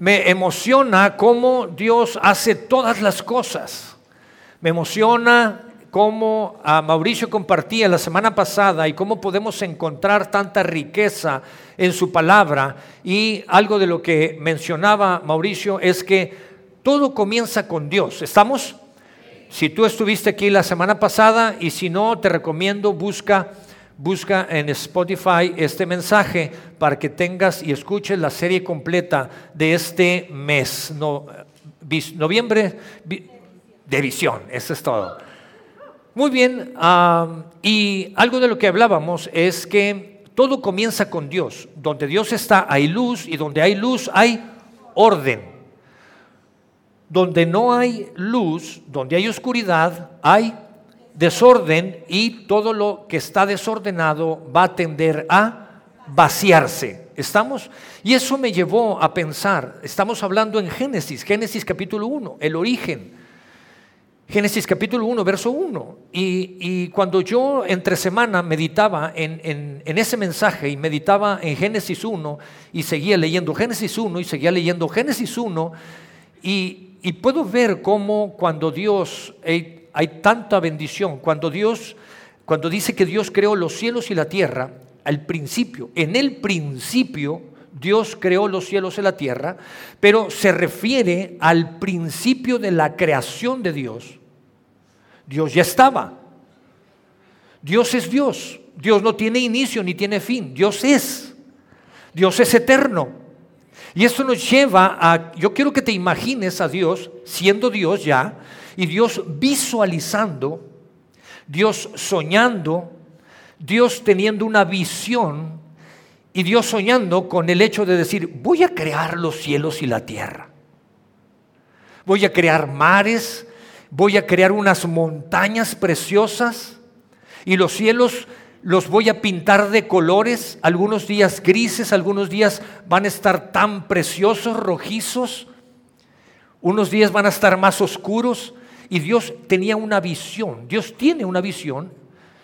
Me emociona cómo Dios hace todas las cosas. Me emociona cómo a Mauricio compartía la semana pasada y cómo podemos encontrar tanta riqueza en su palabra. Y algo de lo que mencionaba Mauricio es que todo comienza con Dios. ¿Estamos? Si tú estuviste aquí la semana pasada y si no, te recomiendo busca busca en Spotify este mensaje para que tengas y escuches la serie completa de este mes, noviembre de visión, eso es todo. Muy bien, y algo de lo que hablábamos es que todo comienza con Dios. Donde Dios está hay luz y donde hay luz hay orden. Donde no hay luz, donde hay oscuridad, hay desorden y todo lo que está desordenado va a tender a vaciarse. ¿Estamos? Y eso me llevó a pensar, estamos hablando en Génesis, Génesis capítulo 1, el origen. Génesis capítulo 1, verso 1. Y, cuando yo entre semana meditaba en, en, ese mensaje y meditaba en Génesis 1 y seguía leyendo Génesis 1 y seguía leyendo Génesis 1, y, y puedo ver cómo cuando Dios hay tanta bendición. Cuando Dios, cuando dice que Dios creó los cielos y la tierra, al principio, en el principio, Dios creó los cielos y la tierra, pero se refiere al principio de la creación de Dios. Dios ya estaba. Dios es Dios. Dios no tiene inicio ni tiene fin. Dios es. Dios es eterno. Y esto nos lleva a, yo quiero que te imagines a Dios siendo Dios ya, y Dios visualizando, Dios soñando, Dios teniendo una visión y Dios soñando con el hecho de decir, voy a crear los cielos y la tierra. Voy a crear mares, voy a crear unas montañas preciosas y los cielos los voy a pintar de colores, algunos días grises, algunos días van a estar tan preciosos, rojizos, unos días van a estar más oscuros, y Dios tenía una visión, Dios tiene una visión,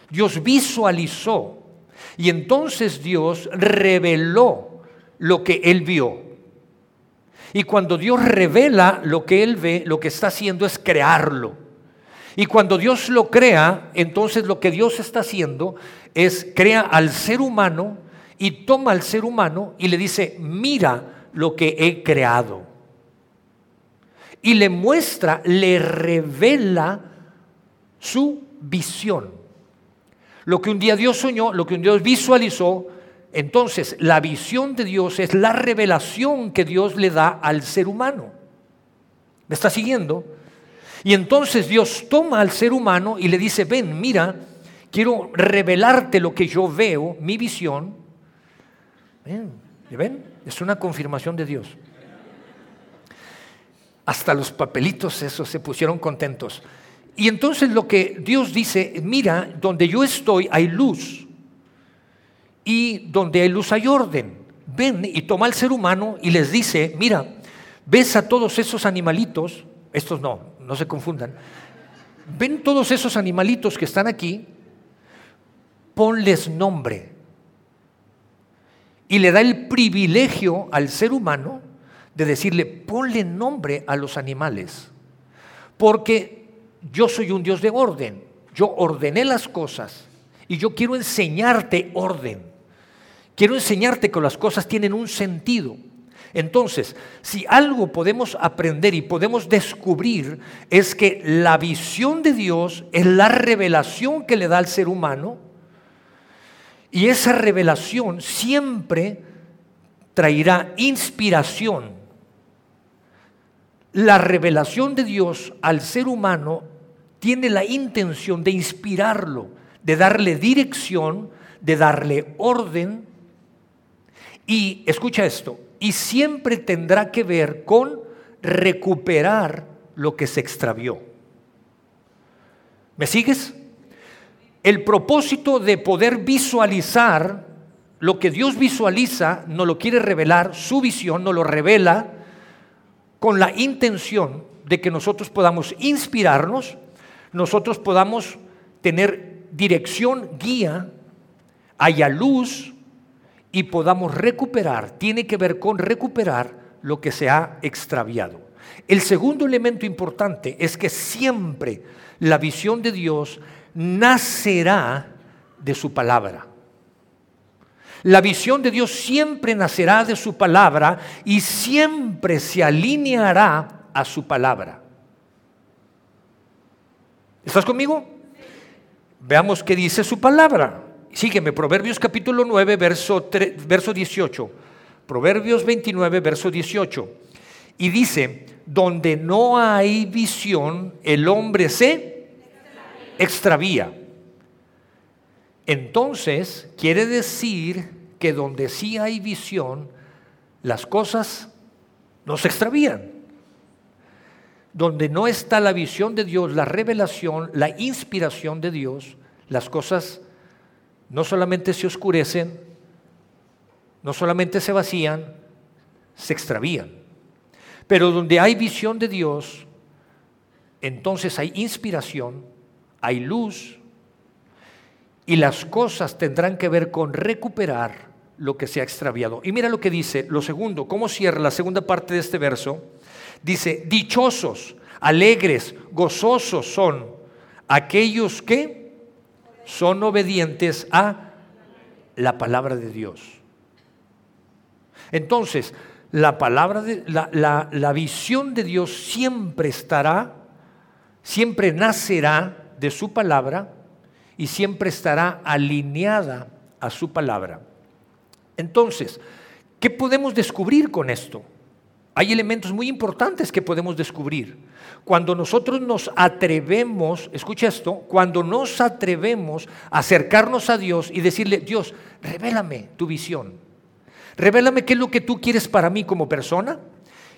Dios visualizó y entonces Dios reveló lo que él vio. Y cuando Dios revela lo que él ve, lo que está haciendo es crearlo. Y cuando Dios lo crea, entonces lo que Dios está haciendo es crea al ser humano y toma al ser humano y le dice, mira lo que he creado y le muestra, le revela su visión. Lo que un día Dios soñó, lo que un Dios visualizó, entonces la visión de Dios es la revelación que Dios le da al ser humano. ¿Me está siguiendo? Y entonces Dios toma al ser humano y le dice, ven, mira, quiero revelarte lo que yo veo, mi visión. ¿Ven? ¿Ven? Es una confirmación de Dios. Hasta los papelitos esos se pusieron contentos. Y entonces lo que Dios dice, mira, donde yo estoy hay luz. Y donde hay luz hay orden. Ven y toma al ser humano y les dice, mira, ves a todos esos animalitos, estos no, no se confundan, ven todos esos animalitos que están aquí, ponles nombre. Y le da el privilegio al ser humano de decirle, ponle nombre a los animales, porque yo soy un Dios de orden, yo ordené las cosas y yo quiero enseñarte orden, quiero enseñarte que las cosas tienen un sentido. Entonces, si algo podemos aprender y podemos descubrir es que la visión de Dios es la revelación que le da al ser humano y esa revelación siempre traerá inspiración la revelación de Dios al ser humano tiene la intención de inspirarlo, de darle dirección, de darle orden. Y escucha esto, y siempre tendrá que ver con recuperar lo que se extravió. ¿Me sigues? El propósito de poder visualizar lo que Dios visualiza, no lo quiere revelar, su visión no lo revela, con la intención de que nosotros podamos inspirarnos, nosotros podamos tener dirección, guía, haya luz y podamos recuperar, tiene que ver con recuperar lo que se ha extraviado. El segundo elemento importante es que siempre la visión de Dios nacerá de su palabra. La visión de Dios siempre nacerá de su palabra y siempre se alineará a su palabra. ¿Estás conmigo? Veamos qué dice su palabra. Sígueme, Proverbios capítulo 9, verso, verso 18. Proverbios 29, verso 18. Y dice, donde no hay visión, el hombre se extravía. Entonces, quiere decir que donde sí hay visión, las cosas no se extravían. Donde no está la visión de Dios, la revelación, la inspiración de Dios, las cosas no solamente se oscurecen, no solamente se vacían, se extravían. Pero donde hay visión de Dios, entonces hay inspiración, hay luz, y las cosas tendrán que ver con recuperar lo que se ha extraviado. Y mira lo que dice, lo segundo, cómo cierra la segunda parte de este verso. Dice, dichosos, alegres, gozosos son aquellos que son obedientes a la palabra de Dios. Entonces, la palabra de la, la visión de Dios siempre estará, siempre nacerá de su palabra y siempre estará alineada a su palabra. Entonces, ¿qué podemos descubrir con esto? Hay elementos muy importantes que podemos descubrir. Cuando nosotros nos atrevemos, escucha esto, cuando nos atrevemos a acercarnos a Dios y decirle, Dios, revélame tu visión. Revélame qué es lo que tú quieres para mí como persona,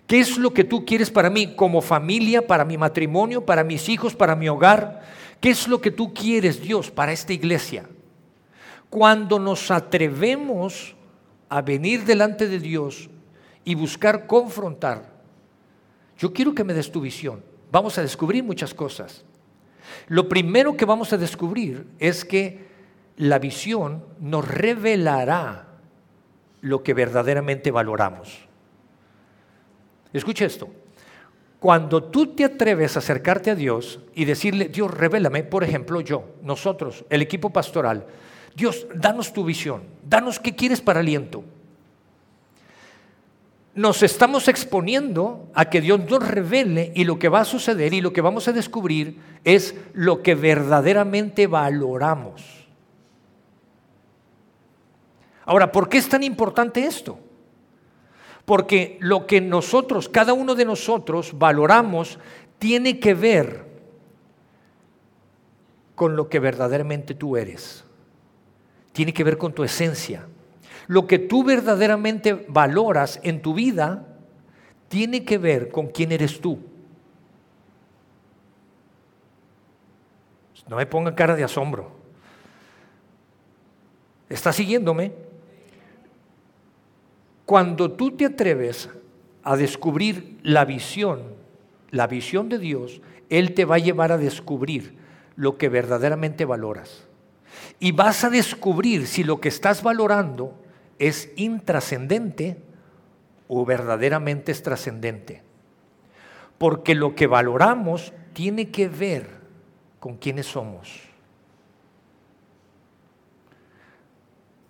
qué es lo que tú quieres para mí como familia, para mi matrimonio, para mis hijos, para mi hogar. ¿Qué es lo que tú quieres, Dios, para esta iglesia? Cuando nos atrevemos a venir delante de Dios y buscar confrontar, yo quiero que me des tu visión. Vamos a descubrir muchas cosas. Lo primero que vamos a descubrir es que la visión nos revelará lo que verdaderamente valoramos. Escucha esto. Cuando tú te atreves a acercarte a Dios y decirle, Dios, revélame, por ejemplo, yo, nosotros, el equipo pastoral, Dios, danos tu visión, danos qué quieres para aliento. Nos estamos exponiendo a que Dios nos revele y lo que va a suceder y lo que vamos a descubrir es lo que verdaderamente valoramos. Ahora, ¿por qué es tan importante esto? Porque lo que nosotros, cada uno de nosotros, valoramos, tiene que ver con lo que verdaderamente tú eres. Tiene que ver con tu esencia. Lo que tú verdaderamente valoras en tu vida tiene que ver con quién eres tú. No me pongan cara de asombro. ¿Está siguiéndome? Cuando tú te atreves a descubrir la visión, la visión de Dios, Él te va a llevar a descubrir lo que verdaderamente valoras. Y vas a descubrir si lo que estás valorando es intrascendente o verdaderamente es trascendente. Porque lo que valoramos tiene que ver con quiénes somos.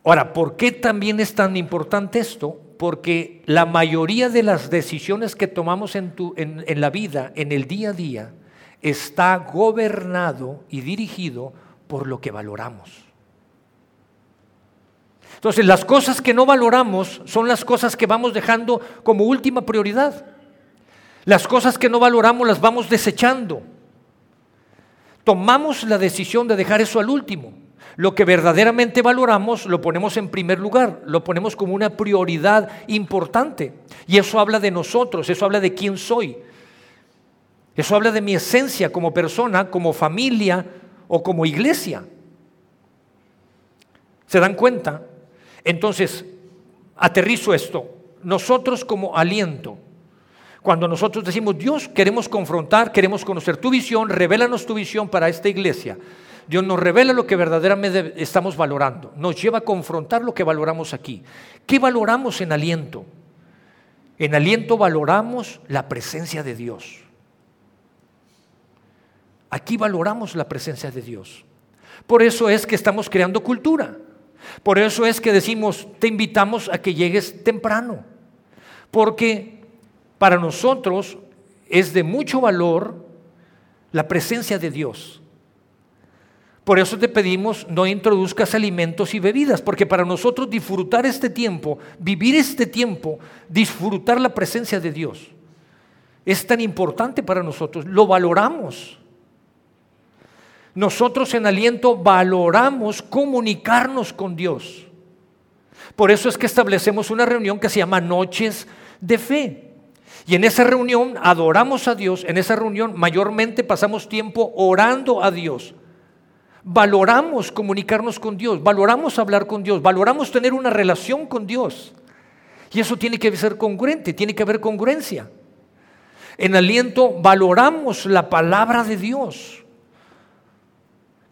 Ahora, ¿por qué también es tan importante esto? Porque la mayoría de las decisiones que tomamos en, en, la vida, en el día a día, está gobernado y dirigido por lo que valoramos. Entonces, las cosas que no valoramos son las cosas que vamos dejando como última prioridad. Las cosas que no valoramos las vamos desechando. Tomamos la decisión de dejar eso al último. Lo que verdaderamente valoramos lo ponemos en primer lugar, lo ponemos como una prioridad importante. Y eso habla de nosotros, eso habla de quién soy. Eso habla de mi esencia como persona, como familia o como iglesia. ¿Se dan cuenta? Entonces, aterrizo esto. Nosotros como aliento, cuando nosotros decimos, Dios, queremos confrontar, queremos conocer tu visión, revélanos tu visión para esta iglesia. Dios nos revela lo que verdaderamente estamos valorando, nos lleva a confrontar lo que valoramos aquí. ¿Qué valoramos en aliento? En aliento valoramos la presencia de Dios. Aquí valoramos la presencia de Dios. Por eso es que estamos creando cultura. Por eso es que decimos, te invitamos a que llegues temprano. Porque para nosotros es de mucho valor la presencia de Dios. Por eso te pedimos no introduzcas alimentos y bebidas, porque para nosotros disfrutar este tiempo, vivir este tiempo, disfrutar la presencia de Dios, es tan importante para nosotros, lo valoramos. Nosotros en aliento valoramos comunicarnos con Dios. Por eso es que establecemos una reunión que se llama Noches de Fe. Y en esa reunión adoramos a Dios, en esa reunión mayormente pasamos tiempo orando a Dios valoramos comunicarnos con Dios, valoramos hablar con Dios, valoramos tener una relación con Dios. Y eso tiene que ser congruente, tiene que haber congruencia. En aliento valoramos la palabra de Dios.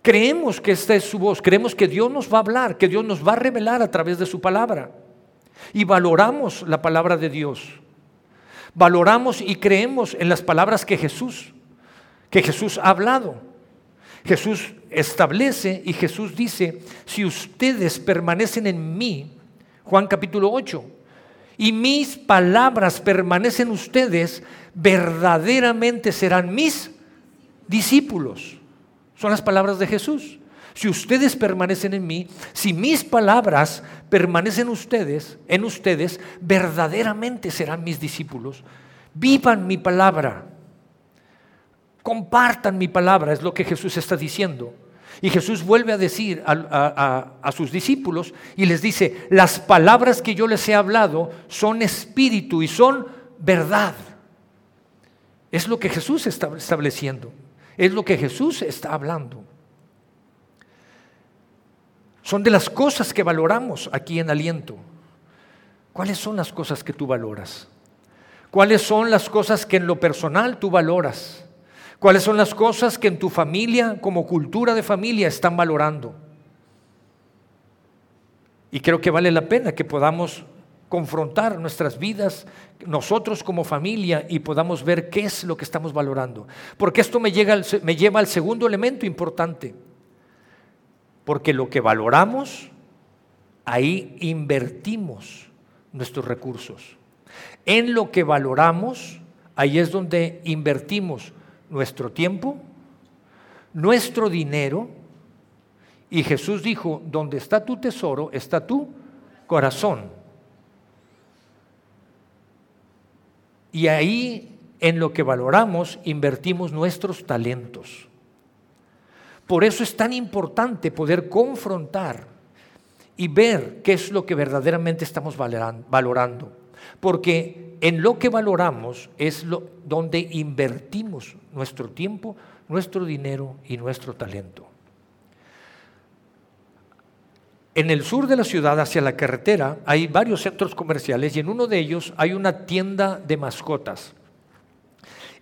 Creemos que esta es su voz, creemos que Dios nos va a hablar, que Dios nos va a revelar a través de su palabra. Y valoramos la palabra de Dios. Valoramos y creemos en las palabras que Jesús, que Jesús ha hablado. Jesús establece y Jesús dice, si ustedes permanecen en mí, Juan capítulo 8, y mis palabras permanecen ustedes, verdaderamente serán mis discípulos. Son las palabras de Jesús. Si ustedes permanecen en mí, si mis palabras permanecen ustedes, en ustedes, verdaderamente serán mis discípulos. Vivan mi palabra. Compartan mi palabra, es lo que Jesús está diciendo. Y Jesús vuelve a decir a, sus discípulos y les dice, las palabras que yo les he hablado son espíritu y son verdad. Es lo que Jesús está estableciendo, es lo que Jesús está hablando. Son de las cosas que valoramos aquí en aliento. ¿Cuáles son las cosas que tú valoras? ¿Cuáles son las cosas que en lo personal tú valoras? ¿Cuáles son las cosas que en tu familia, como cultura de familia, están valorando? Y creo que vale la pena que podamos confrontar nuestras vidas, nosotros como familia, y podamos ver qué es lo que estamos valorando. Porque esto me, llega me lleva al segundo elemento importante. Porque lo que valoramos, ahí invertimos nuestros recursos. En lo que valoramos, ahí es donde invertimos nuestro tiempo, nuestro dinero. Y Jesús dijo, donde está tu tesoro, está tu corazón. Y ahí, en lo que valoramos, invertimos nuestros talentos. Por eso es tan importante poder confrontar y ver qué es lo que verdaderamente estamos valorando. Porque en lo que valoramos es lo, donde invertimos nuestro tiempo, nuestro dinero y nuestro talento. En el sur de la ciudad, hacia la carretera, hay varios centros comerciales y en uno de ellos hay una tienda de mascotas.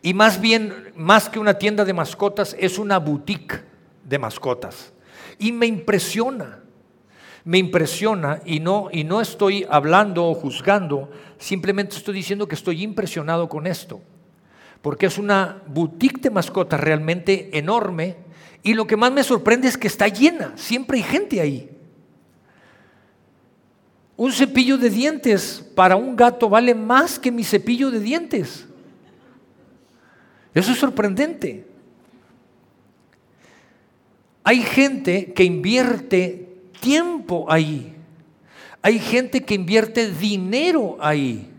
Y más bien, más que una tienda de mascotas, es una boutique de mascotas. Y me impresiona me impresiona y no, y no estoy hablando o juzgando, simplemente estoy diciendo que estoy impresionado con esto, porque es una boutique de mascotas realmente enorme y lo que más me sorprende es que está llena, siempre hay gente ahí. Un cepillo de dientes para un gato vale más que mi cepillo de dientes. Eso es sorprendente. Hay gente que invierte tiempo ahí. Hay gente que invierte dinero ahí.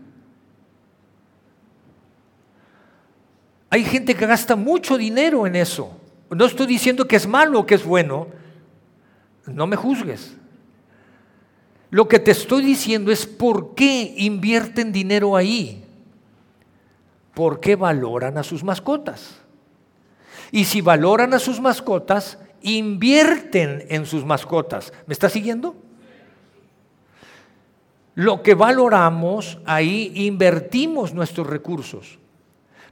Hay gente que gasta mucho dinero en eso. No estoy diciendo que es malo o que es bueno. No me juzgues. Lo que te estoy diciendo es por qué invierten dinero ahí. ¿Por qué valoran a sus mascotas? Y si valoran a sus mascotas, invierten en sus mascotas. ¿Me está siguiendo? Lo que valoramos, ahí invertimos nuestros recursos.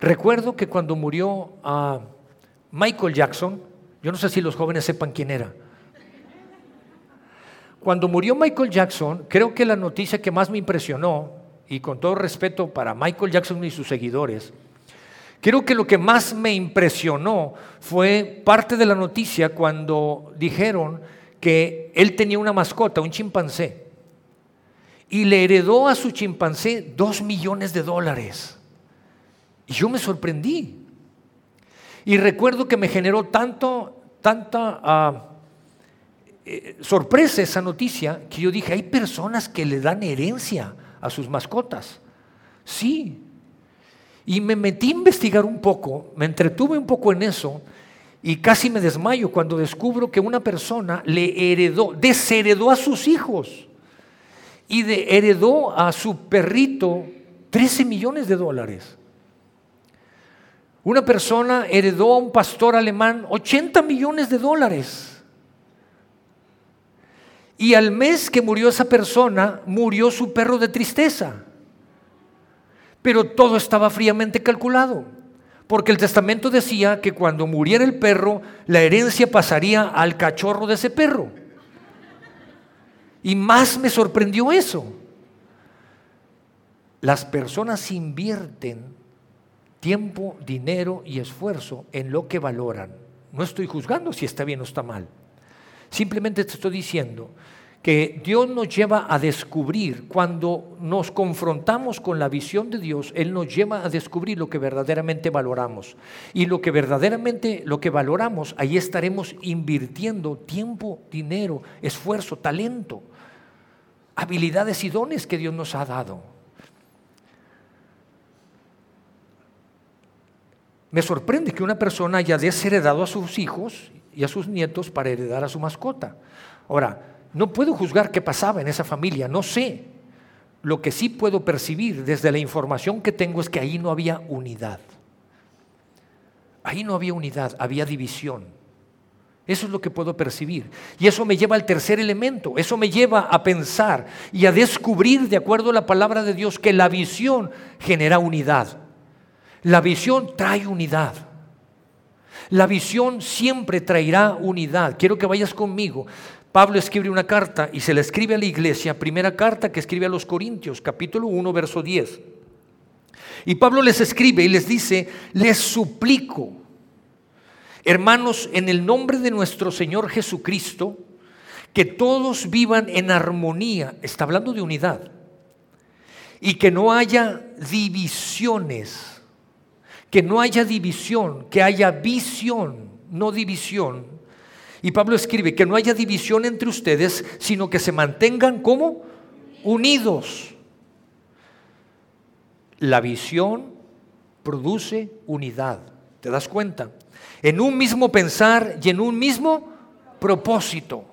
Recuerdo que cuando murió ah, Michael Jackson, yo no sé si los jóvenes sepan quién era. Cuando murió Michael Jackson, creo que la noticia que más me impresionó y con todo respeto para Michael Jackson y sus seguidores, creo que lo que más me impresionó fue parte de la noticia cuando dijeron que él tenía una mascota, un chimpancé, y le heredó a su chimpancé dos millones de dólares. Y yo me sorprendí. Y recuerdo que me generó tanto, tanta ah, eh, sorpresa esa noticia que yo dije, hay personas que le dan herencia a sus mascotas. Sí. Y me metí a investigar un poco, me entretuve un poco en eso y casi me desmayo cuando descubro que una persona le heredó, desheredó a sus hijos y de, heredó a su perrito 13 millones de dólares. Una persona heredó a un pastor alemán 80 millones de dólares. Y al mes que murió esa persona, murió su perro de tristeza. Pero todo estaba fríamente calculado, porque el testamento decía que cuando muriera el perro, la herencia pasaría al cachorro de ese perro. Y más me sorprendió eso. Las personas invierten tiempo, dinero y esfuerzo en lo que valoran. No estoy juzgando si está bien o está mal. Simplemente te estoy diciendo que Dios nos lleva a descubrir, cuando nos confrontamos con la visión de Dios, Él nos lleva a descubrir lo que verdaderamente valoramos. Y lo que verdaderamente, lo que valoramos, ahí estaremos invirtiendo tiempo, dinero, esfuerzo, talento, habilidades y dones que Dios nos ha dado. Me sorprende que una persona haya desheredado a sus hijos y a sus nietos para heredar a su mascota. Ahora, no puedo juzgar qué pasaba en esa familia, no sé. Lo que sí puedo percibir desde la información que tengo es que ahí no había unidad. Ahí no había unidad, había división. Eso es lo que puedo percibir. Y eso me lleva al tercer elemento. Eso me lleva a pensar y a descubrir, de acuerdo a la palabra de Dios, que la visión genera unidad. La visión trae unidad. La visión siempre traerá unidad. Quiero que vayas conmigo. Pablo escribe una carta y se la escribe a la iglesia, primera carta que escribe a los Corintios, capítulo 1, verso 10. Y Pablo les escribe y les dice, les suplico, hermanos, en el nombre de nuestro Señor Jesucristo, que todos vivan en armonía, está hablando de unidad, y que no haya divisiones que no haya división, que haya visión, no división. Y Pablo escribe que no haya división entre ustedes, sino que se mantengan como unidos. La visión produce unidad. ¿Te das cuenta? En un mismo pensar y en un mismo propósito.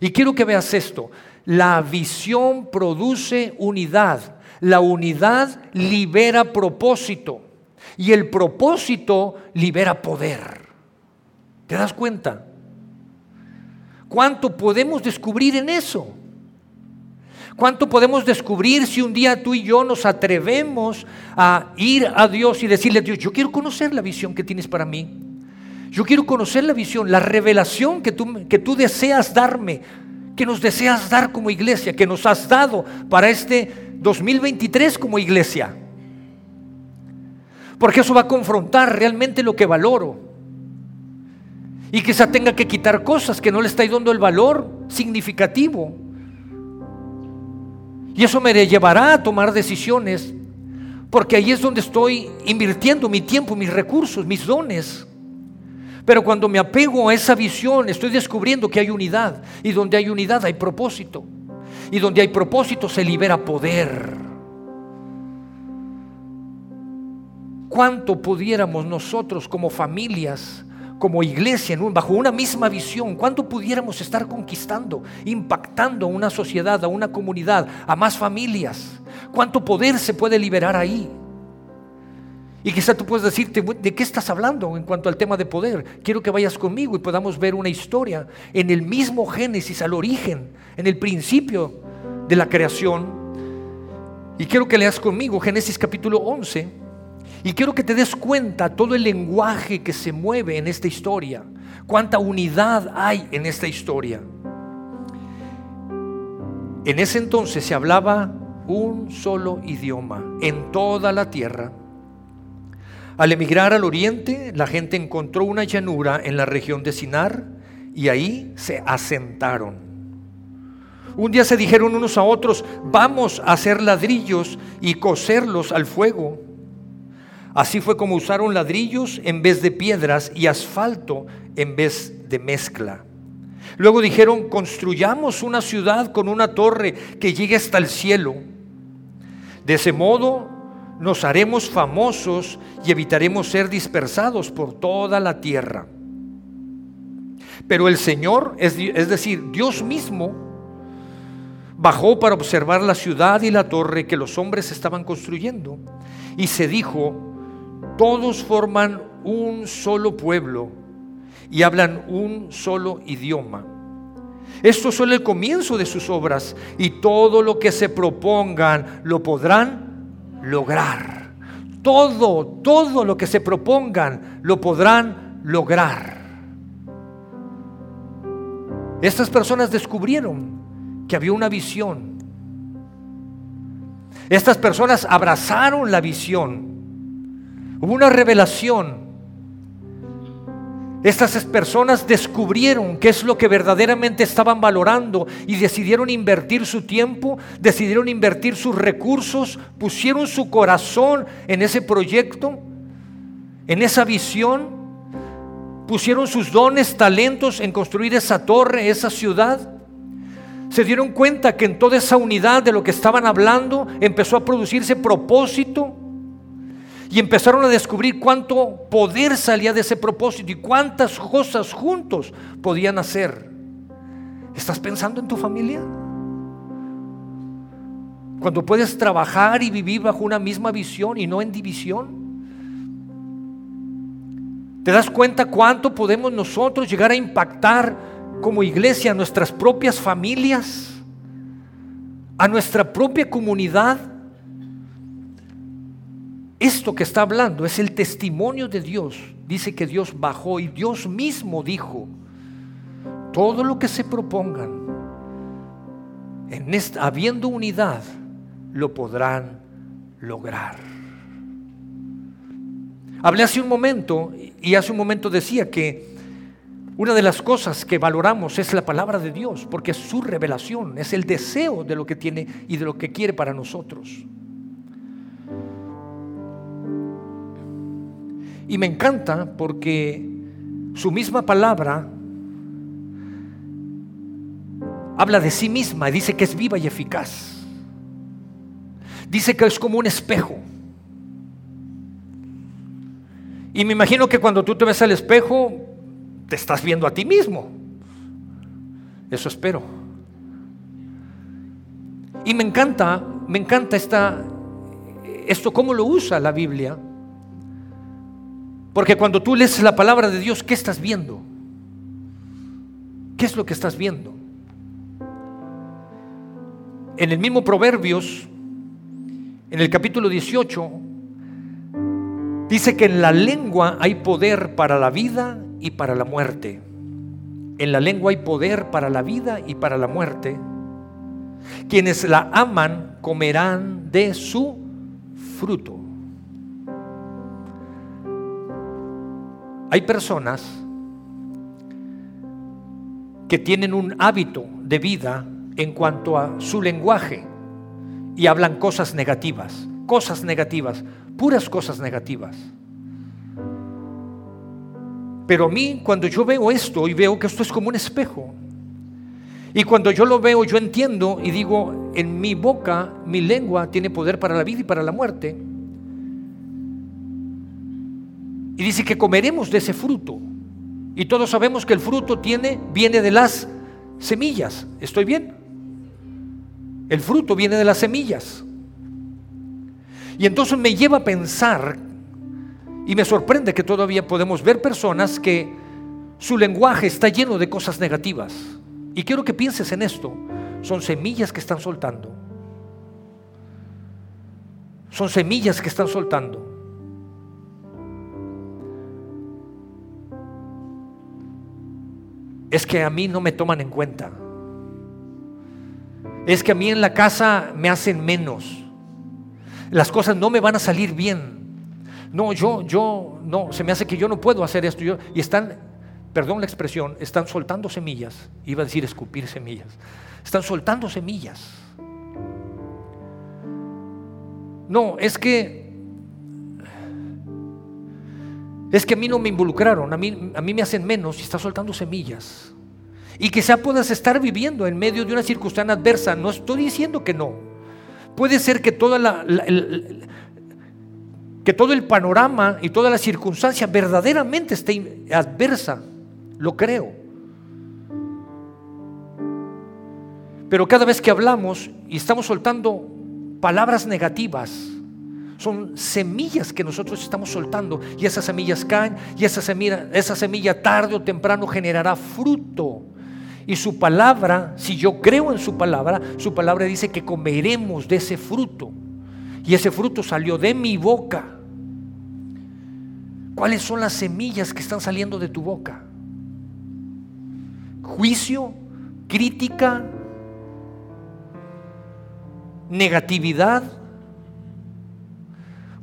Y quiero que veas esto. La visión produce unidad. La unidad libera propósito. Y el propósito libera poder. ¿Te das cuenta? ¿Cuánto podemos descubrir en eso? ¿Cuánto podemos descubrir si un día tú y yo nos atrevemos a ir a Dios y decirle a Dios, yo quiero conocer la visión que tienes para mí? Yo quiero conocer la visión, la revelación que tú, que tú deseas darme, que nos deseas dar como iglesia, que nos has dado para este 2023 como iglesia. Porque eso va a confrontar realmente lo que valoro. Y quizá tenga que quitar cosas que no le estoy dando el valor significativo. Y eso me llevará a tomar decisiones. Porque ahí es donde estoy invirtiendo mi tiempo, mis recursos, mis dones. Pero cuando me apego a esa visión, estoy descubriendo que hay unidad. Y donde hay unidad hay propósito. Y donde hay propósito se libera poder. cuánto pudiéramos nosotros como familias, como iglesia, bajo una misma visión, cuánto pudiéramos estar conquistando, impactando a una sociedad, a una comunidad, a más familias, cuánto poder se puede liberar ahí. Y quizá tú puedes decirte, ¿de qué estás hablando en cuanto al tema de poder? Quiero que vayas conmigo y podamos ver una historia en el mismo Génesis, al origen, en el principio de la creación. Y quiero que leas conmigo Génesis capítulo 11 y quiero que te des cuenta todo el lenguaje que se mueve en esta historia, cuánta unidad hay en esta historia. En ese entonces se hablaba un solo idioma en toda la tierra. Al emigrar al oriente, la gente encontró una llanura en la región de Sinar y ahí se asentaron. Un día se dijeron unos a otros, vamos a hacer ladrillos y coserlos al fuego. Así fue como usaron ladrillos en vez de piedras y asfalto en vez de mezcla. Luego dijeron, construyamos una ciudad con una torre que llegue hasta el cielo. De ese modo nos haremos famosos y evitaremos ser dispersados por toda la tierra. Pero el Señor, es, decir, Dios mismo, bajó para observar la ciudad y la torre que los hombres estaban construyendo y se dijo, todos forman un solo pueblo y hablan un solo idioma. Esto es solo el comienzo de sus obras y todo lo que se propongan lo podrán lograr. Todo, todo lo que se propongan lo podrán lograr. Estas personas descubrieron que había una visión. Estas personas abrazaron la visión. Una revelación estas personas descubrieron qué es lo que verdaderamente estaban valorando y decidieron invertir su tiempo, decidieron invertir sus recursos, pusieron su corazón en ese proyecto, en esa visión, pusieron sus dones, talentos en construir esa torre, esa ciudad. Se dieron cuenta que en toda esa unidad de lo que estaban hablando empezó a producirse propósito, y empezaron a descubrir cuánto poder salía de ese propósito y cuántas cosas juntos podían hacer. ¿Estás pensando en tu familia? Cuando puedes trabajar y vivir bajo una misma visión y no en división. ¿Te das cuenta cuánto podemos nosotros llegar a impactar como iglesia a nuestras propias familias? A nuestra propia comunidad esto que está hablando es el testimonio de Dios. Dice que Dios bajó y Dios mismo dijo, todo lo que se propongan, en esta, habiendo unidad, lo podrán lograr. Hablé hace un momento y hace un momento decía que una de las cosas que valoramos es la palabra de Dios, porque es su revelación, es el deseo de lo que tiene y de lo que quiere para nosotros. Y me encanta porque su misma palabra habla de sí misma y dice que es viva y eficaz. Dice que es como un espejo. Y me imagino que cuando tú te ves al espejo, te estás viendo a ti mismo. Eso espero. Y me encanta, me encanta esta, esto, cómo lo usa la Biblia porque cuando tú lees la palabra de Dios, ¿qué estás viendo? ¿Qué es lo que estás viendo? En el mismo Proverbios, en el capítulo 18, dice que en la lengua hay poder para la vida y para la muerte. En la lengua hay poder para la vida y para la muerte. Quienes la aman comerán de su fruto. Hay personas que tienen un hábito de vida en cuanto a su lenguaje y hablan cosas negativas, cosas negativas, puras cosas negativas. Pero a mí, cuando yo veo esto y veo que esto es como un espejo, y cuando yo lo veo, yo entiendo y digo, en mi boca, mi lengua tiene poder para la vida y para la muerte, y dice que comeremos de ese fruto. Y todos sabemos que el fruto tiene, viene de las semillas. ¿Estoy bien? El fruto viene de las semillas. Y entonces me lleva a pensar, y me sorprende que todavía podemos ver personas que su lenguaje está lleno de cosas negativas. Y quiero que pienses en esto. Son semillas que están soltando. Son semillas que están soltando. Es que a mí no me toman en cuenta. Es que a mí en la casa me hacen menos. Las cosas no me van a salir bien. No, yo, yo, no, se me hace que yo no puedo hacer esto. Yo, y están, perdón la expresión, están soltando semillas. Iba a decir escupir semillas. Están soltando semillas. No, es que es que a mí no me involucraron, a mí, a mí me hacen menos y está soltando semillas. Y quizá puedas estar viviendo en medio de una circunstancia adversa. No estoy diciendo que no. Puede ser que, que todo el panorama y toda la circunstancia verdaderamente esté adversa. Lo creo. Pero cada vez que hablamos y estamos soltando palabras negativas, son semillas que nosotros estamos soltando y esas semillas caen y esa semilla, esa semilla tarde o temprano generará fruto. Y su palabra, si yo creo en su palabra, su palabra dice que comeremos de ese fruto. Y ese fruto salió de mi boca. ¿Cuáles son las semillas que están saliendo de tu boca? Juicio, crítica, negatividad,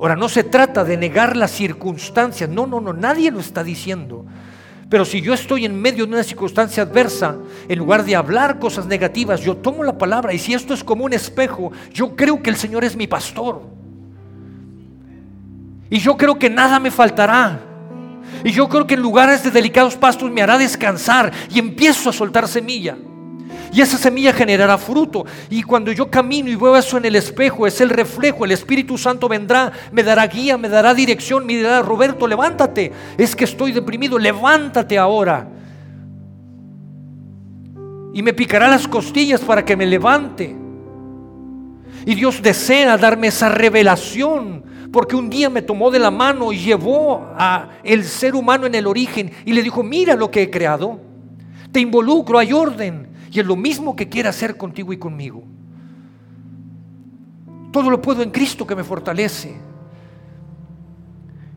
Ahora, no se trata de negar las circunstancias, no, no, no, nadie lo está diciendo. Pero si yo estoy en medio de una circunstancia adversa, en lugar de hablar cosas negativas, yo tomo la palabra y si esto es como un espejo, yo creo que el Señor es mi pastor. Y yo creo que nada me faltará. Y yo creo que en lugares de delicados pastos me hará descansar y empiezo a soltar semilla. Y esa semilla generará fruto. Y cuando yo camino y veo eso en el espejo, es el reflejo. El Espíritu Santo vendrá, me dará guía, me dará dirección, me dirá, Roberto, levántate. Es que estoy deprimido, levántate ahora. Y me picará las costillas para que me levante. Y Dios desea darme esa revelación, porque un día me tomó de la mano y llevó a el ser humano en el origen y le dijo, mira lo que he creado. Te involucro, hay orden. Y es lo mismo que quiere hacer contigo y conmigo. Todo lo puedo en Cristo que me fortalece.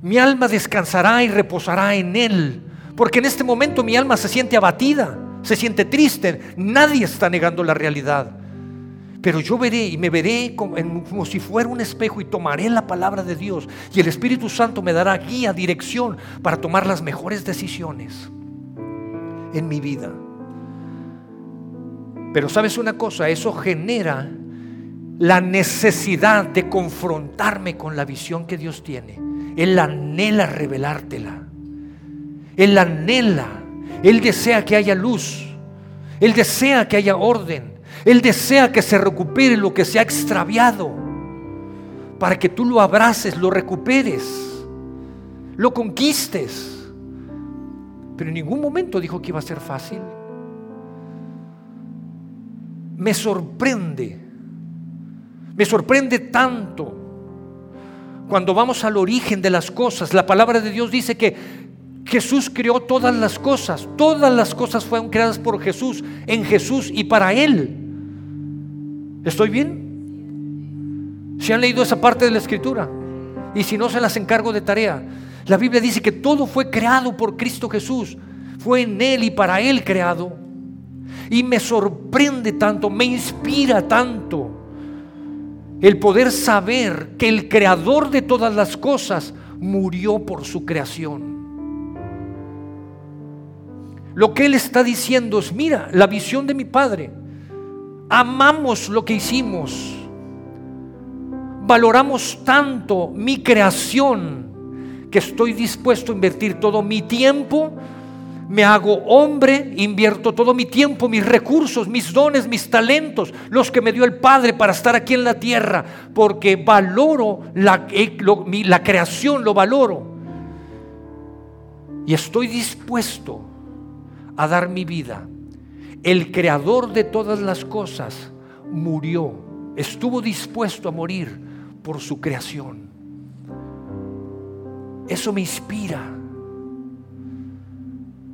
Mi alma descansará y reposará en Él. Porque en este momento mi alma se siente abatida, se siente triste. Nadie está negando la realidad. Pero yo veré y me veré como, como, si fuera un espejo y tomaré la palabra de Dios. Y el Espíritu Santo me dará guía, dirección para tomar las mejores decisiones en mi vida. Pero sabes una cosa, eso genera la necesidad de confrontarme con la visión que Dios tiene. Él anhela revelártela. Él anhela. Él desea que haya luz. Él desea que haya orden. Él desea que se recupere lo que se ha extraviado. Para que tú lo abraces, lo recuperes, lo conquistes. Pero en ningún momento dijo que iba a ser fácil me sorprende, me sorprende tanto cuando vamos al origen de las cosas. La palabra de Dios dice que Jesús creó todas las cosas, todas las cosas fueron creadas por Jesús, en Jesús y para Él. ¿Estoy bien? ¿Se han leído esa parte de la escritura? Y si no, se las encargo de tarea. La Biblia dice que todo fue creado por Cristo Jesús. Fue en Él y para Él creado. Y me sorprende tanto, me inspira tanto el poder saber que el creador de todas las cosas murió por su creación. Lo que él está diciendo es, mira, la visión de mi padre, amamos lo que hicimos, valoramos tanto mi creación que estoy dispuesto a invertir todo mi tiempo, me hago hombre, invierto todo mi tiempo, mis recursos, mis dones, mis talentos, los que me dio el Padre para estar aquí en la tierra, porque valoro la, eh, creación, lo valoro. Y estoy dispuesto a dar mi vida. El creador de todas las cosas murió, estuvo dispuesto a morir por su creación. Eso me inspira.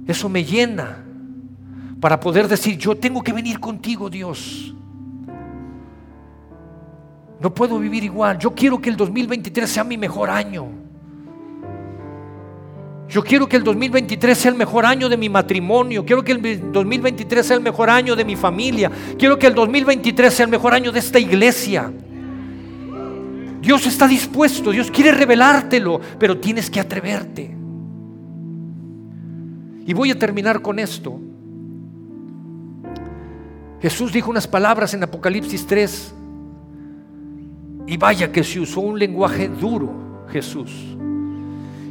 Eso me llena para poder decir, yo tengo que venir contigo, Dios. No puedo vivir igual. Yo quiero que el 2023 sea mi mejor año. Yo quiero que el 2023 sea el mejor año de mi matrimonio. Quiero que el 2023 sea el mejor año de mi familia. Quiero que el 2023 sea el mejor año de esta iglesia. Dios está dispuesto, Dios quiere revelártelo, pero tienes que atreverte. Y voy a terminar con esto. Jesús dijo unas palabras en Apocalipsis 3 y vaya que se usó un lenguaje duro Jesús.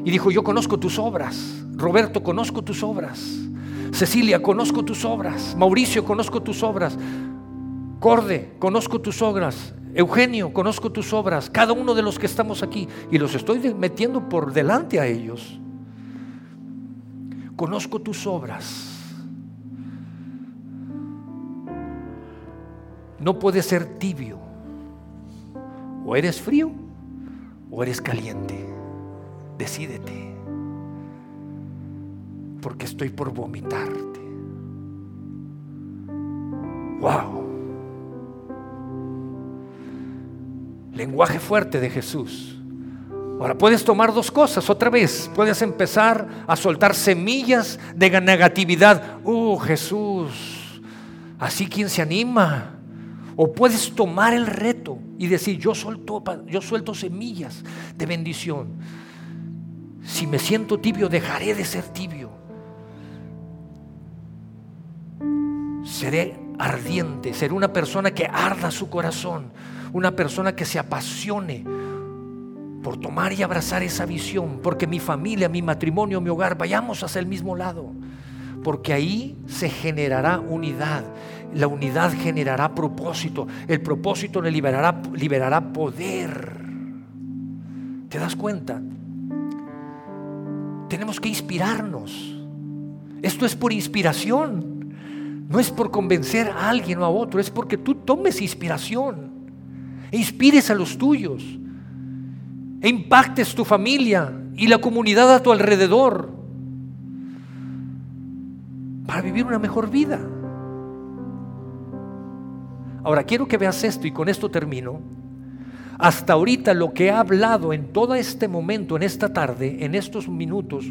Y dijo, yo conozco tus obras. Roberto, conozco tus obras. Cecilia, conozco tus obras. Mauricio, conozco tus obras. Corde, conozco tus obras. Eugenio, conozco tus obras. Cada uno de los que estamos aquí. Y los estoy metiendo por delante a ellos. Conozco tus obras. No puedes ser tibio. O eres frío o eres caliente. Decídete. Porque estoy por vomitarte. Wow. Lenguaje fuerte de Jesús. Ahora puedes tomar dos cosas otra vez. Puedes empezar a soltar semillas de negatividad. Oh Jesús, así quien se anima. O puedes tomar el reto y decir, yo yo suelto semillas de bendición. Si me siento tibio, dejaré de ser tibio. Seré ardiente, seré una persona que arda su corazón, una persona que se apasione por tomar y abrazar esa visión, porque mi familia, mi matrimonio, mi hogar, vayamos hacia el mismo lado, porque ahí se generará unidad la unidad generará propósito. El propósito le liberará, liberará poder. ¿Te das cuenta? Tenemos que inspirarnos. Esto es por inspiración. No es por convencer a alguien o a otro. Es porque tú tomes inspiración. E inspires a los tuyos. E impactes tu familia y la comunidad a tu alrededor. Para vivir una mejor vida. Ahora quiero que veas esto y con esto termino. Hasta ahorita lo que he hablado en todo este momento, en esta tarde, en estos minutos,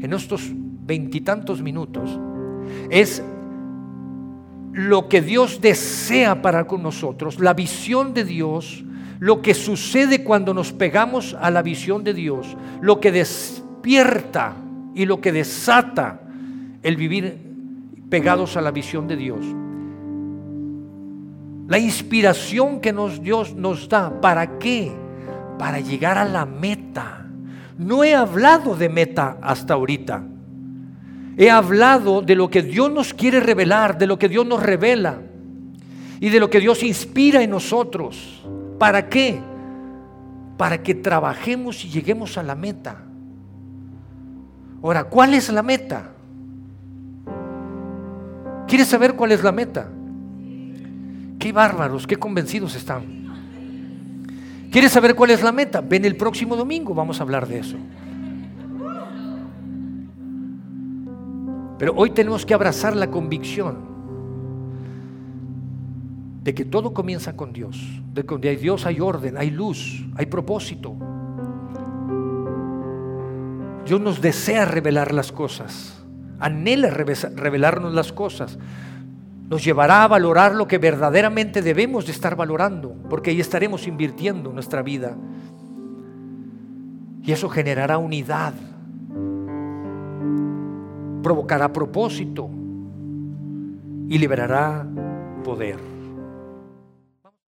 en estos veintitantos minutos, es lo que Dios desea para con nosotros, la visión de Dios, lo que sucede cuando nos pegamos a la visión de Dios, lo que despierta y lo que desata el vivir pegados a la visión de Dios. La inspiración que nos, Dios nos da, ¿para qué? Para llegar a la meta. No he hablado de meta hasta ahorita. He hablado de lo que Dios nos quiere revelar, de lo que Dios nos revela y de lo que Dios inspira en nosotros. ¿Para qué? Para que trabajemos y lleguemos a la meta. Ahora, ¿cuál es la meta? ¿Quieres saber cuál es la meta? Qué bárbaros, qué convencidos están. ¿Quieres saber cuál es la meta? Ven el próximo domingo, vamos a hablar de eso. Pero hoy tenemos que abrazar la convicción de que todo comienza con Dios, de que donde hay Dios hay orden, hay luz, hay propósito. Dios nos desea revelar las cosas, anhela revelarnos las cosas nos llevará a valorar lo que verdaderamente debemos de estar valorando, porque ahí estaremos invirtiendo nuestra vida. Y eso generará unidad, provocará propósito y liberará poder.